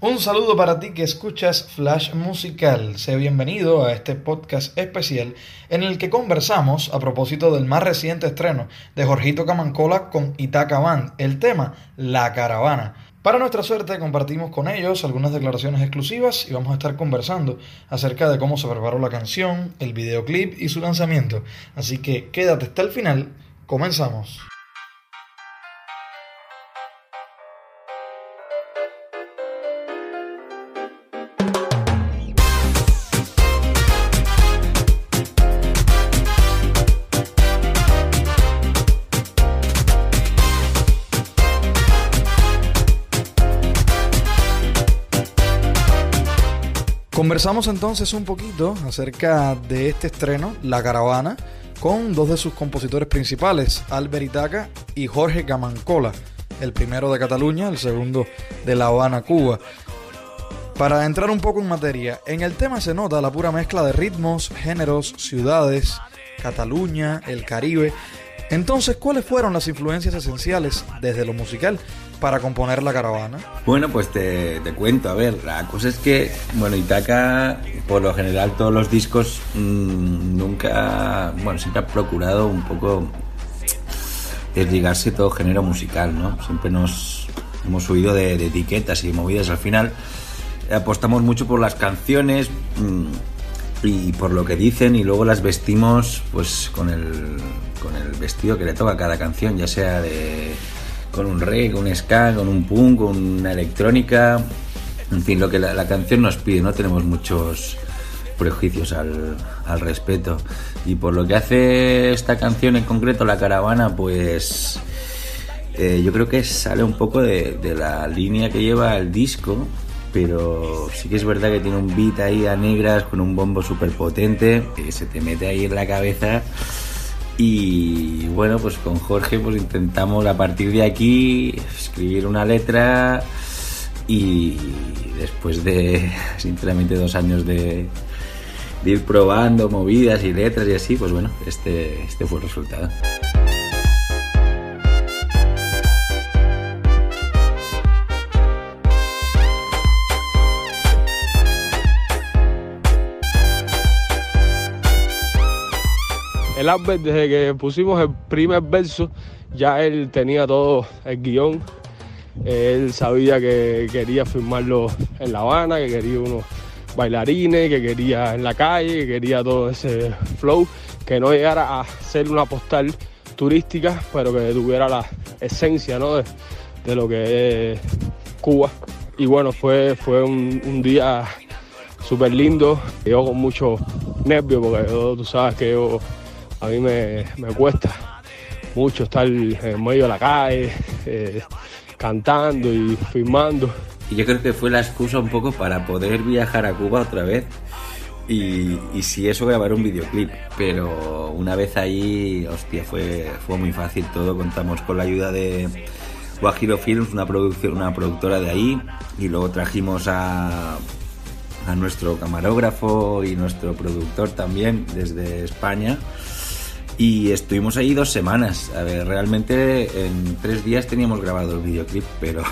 Un saludo para ti que escuchas Flash Musical. Sé bienvenido a este podcast especial en el que conversamos a propósito del más reciente estreno de Jorgito Camancola con Itaca Band, el tema La Caravana. Para nuestra suerte compartimos con ellos algunas declaraciones exclusivas y vamos a estar conversando acerca de cómo se preparó la canción, el videoclip y su lanzamiento. Así que quédate hasta el final, comenzamos. Conversamos entonces un poquito acerca de este estreno, La Caravana, con dos de sus compositores principales, Albert Itaca y Jorge Gamancola, el primero de Cataluña, el segundo de La Habana, Cuba. Para entrar un poco en materia, en el tema se nota la pura mezcla de ritmos, géneros, ciudades, Cataluña, el Caribe. Entonces, ¿cuáles fueron las influencias esenciales desde lo musical para componer la caravana? Bueno, pues te, cuento, a ver, la cosa es que, bueno, Itaca, por lo general, todos los discos mm, nunca, bueno, siempre ha procurado un poco desligarse todo género musical, ¿no? Siempre nos hemos huido de, etiquetas y movidas. Al final, apostamos mucho por las canciones. Mm, y por lo que dicen y luego las vestimos pues con el, con el vestido que le toca a cada canción, ya sea de con un reggae, con un ska, con un punk, con una electrónica, en fin, lo que la, canción nos pide, no tenemos muchos prejuicios al, al, respecto. Y por lo que hace esta canción en concreto, La Caravana, pues eh, yo creo que sale un poco de, de, la línea que lleva el disco, pero sí que es verdad que tiene un beat ahí a negras con un bombo súper potente, que se te mete ahí en la cabeza y bueno, pues con Jorge pues intentamos a partir de aquí escribir una letra y después de sinceramente dos años de, ir probando movidas y letras y así, pues bueno, este, este fue el resultado. El Albert, desde que pusimos el primer verso, ya él tenía todo el guion. Él sabía que quería filmarlo en La Habana, que quería unos bailarines, que quería en la calle, que quería todo ese flow, que no llegara a ser una postal turística, pero que tuviera la esencia ¿no? de, lo que es Cuba. Y bueno, fue, fue un, día súper lindo. Yo con mucho nervio, porque tú sabes que yo a mí me, cuesta mucho estar en medio de la calle, eh, cantando y filmando. Y yo creo que fue la excusa un poco para poder viajar a Cuba otra vez y, si eso grabar un videoclip. Pero una vez ahí, hostia, fue, fue muy fácil todo. Contamos con la ayuda de Guajiro Films, una, producción, una productora de ahí, y luego trajimos a, a nuestro camarógrafo y nuestro productor también desde España y estuvimos ahí dos semanas. A ver, realmente en tres días teníamos grabado el videoclip, pero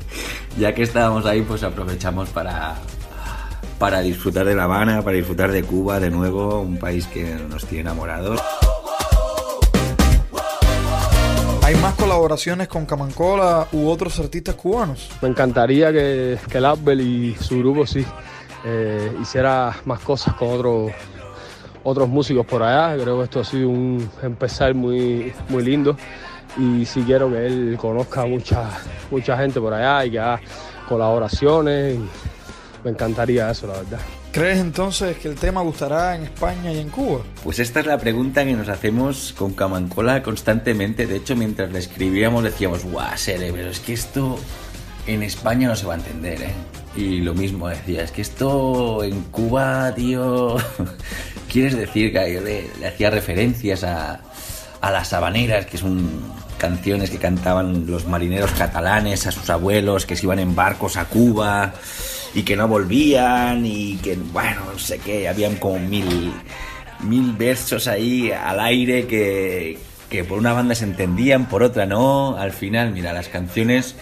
ya que estábamos ahí, pues aprovechamos para, para disfrutar de La Habana, para disfrutar de Cuba de nuevo, un país que nos tiene enamorados. ¿Hay más colaboraciones con Camancola u otros artistas cubanos? Me encantaría que, que el Apple y su grupo sí eh, hiciera más cosas con otros otros músicos por allá. Creo que esto ha sido un empezar muy, muy lindo y si quiero que él conozca mucha, mucha gente por allá y que haga colaboraciones. me encantaría eso, la verdad. ¿Crees entonces que el tema gustará en España y en Cuba? Pues esta es la pregunta que nos hacemos con Camancola constantemente. De hecho, mientras le escribíamos decíamos, guau, pero es que esto en España no se va a entender, ¿eh? Y lo mismo decía, es que esto en Cuba, tío, quieres decir que le, hacía referencias a, a las sabaneras, que son canciones que cantaban los marineros catalanes a sus abuelos que se iban en barcos a Cuba y que no volvían y que, bueno, no sé qué, habían como mil, mil versos ahí al aire que, que por una banda se entendían, por otra no. Al final, mira, las canciones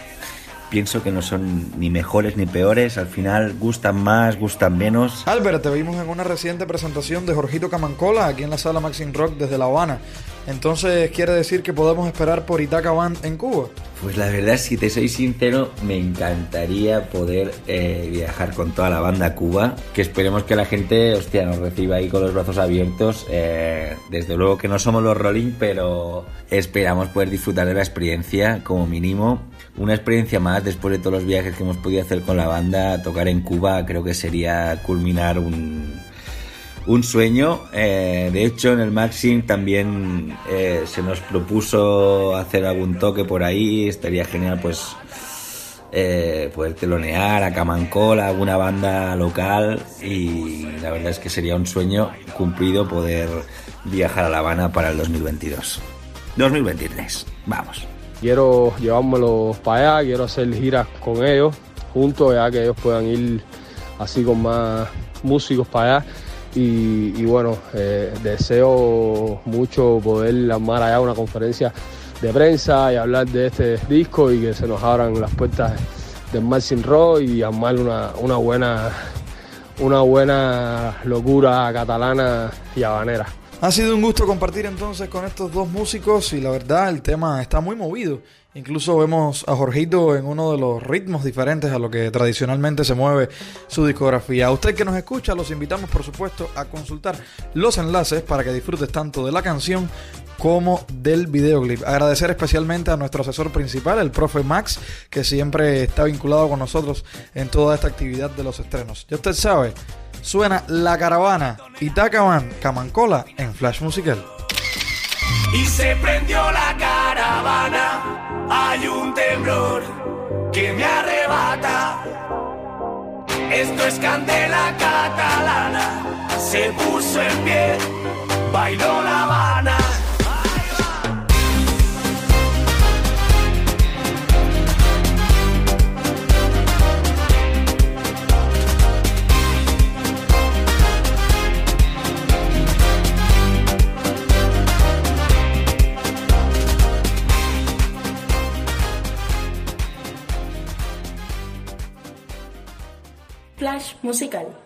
pienso que no son ni mejores ni peores, al final gustan más, gustan menos. Albert, te vimos en una reciente presentación de Jorgito Camancola aquí en la sala Maxim Rock desde La Habana. Entonces, ¿quiere decir que podemos esperar por Itaca Band en Cuba? Pues la verdad, si te soy sincero, me encantaría poder eh, viajar con toda la banda a Cuba. Que esperemos que la gente, hostia, nos reciba ahí con los brazos abiertos. Eh, desde luego que no somos los Rolling, pero esperamos poder disfrutar de la experiencia como mínimo. Una experiencia más después de todos los viajes que hemos podido hacer con la banda. Tocar en Cuba creo que sería culminar un, un sueño. Eh, de hecho, en el Maxim también eh, se nos propuso hacer algún toque por ahí. Estaría genial, pues, eh, poder telonear a Camancola, alguna banda local. Y la verdad es que sería un sueño cumplido poder viajar a La Habana para el 2022. 2023, vamos. Quiero llevármelos para allá, quiero hacer giras con ellos juntos, ya que ellos puedan ir así con más músicos para allá. Y, bueno, eh, deseo mucho poder armar allá una conferencia de prensa y hablar de este disco y que se nos abran las puertas del Marcin Rock y armar una, una, buena, una buena locura catalana y habanera. Ha sido un gusto compartir entonces con estos dos músicos y la verdad el tema está muy movido. Incluso vemos a Jorgito en uno de los ritmos diferentes a lo que tradicionalmente se mueve su discografía. A usted que nos escucha, los invitamos por supuesto a consultar los enlaces para que disfrutes tanto de la canción como del videoclip. Agradecer especialmente a nuestro asesor principal, el profe Max, que siempre está vinculado con nosotros en toda esta actividad de los estrenos. Ya usted sabe, suena La Caravana y Tacaman Camancola en Flash Musical. Y se prendió la caravana, hay un temblor que me arrebata. Esto es candela catalana, se puso en pie, bailó la Habana. Musical.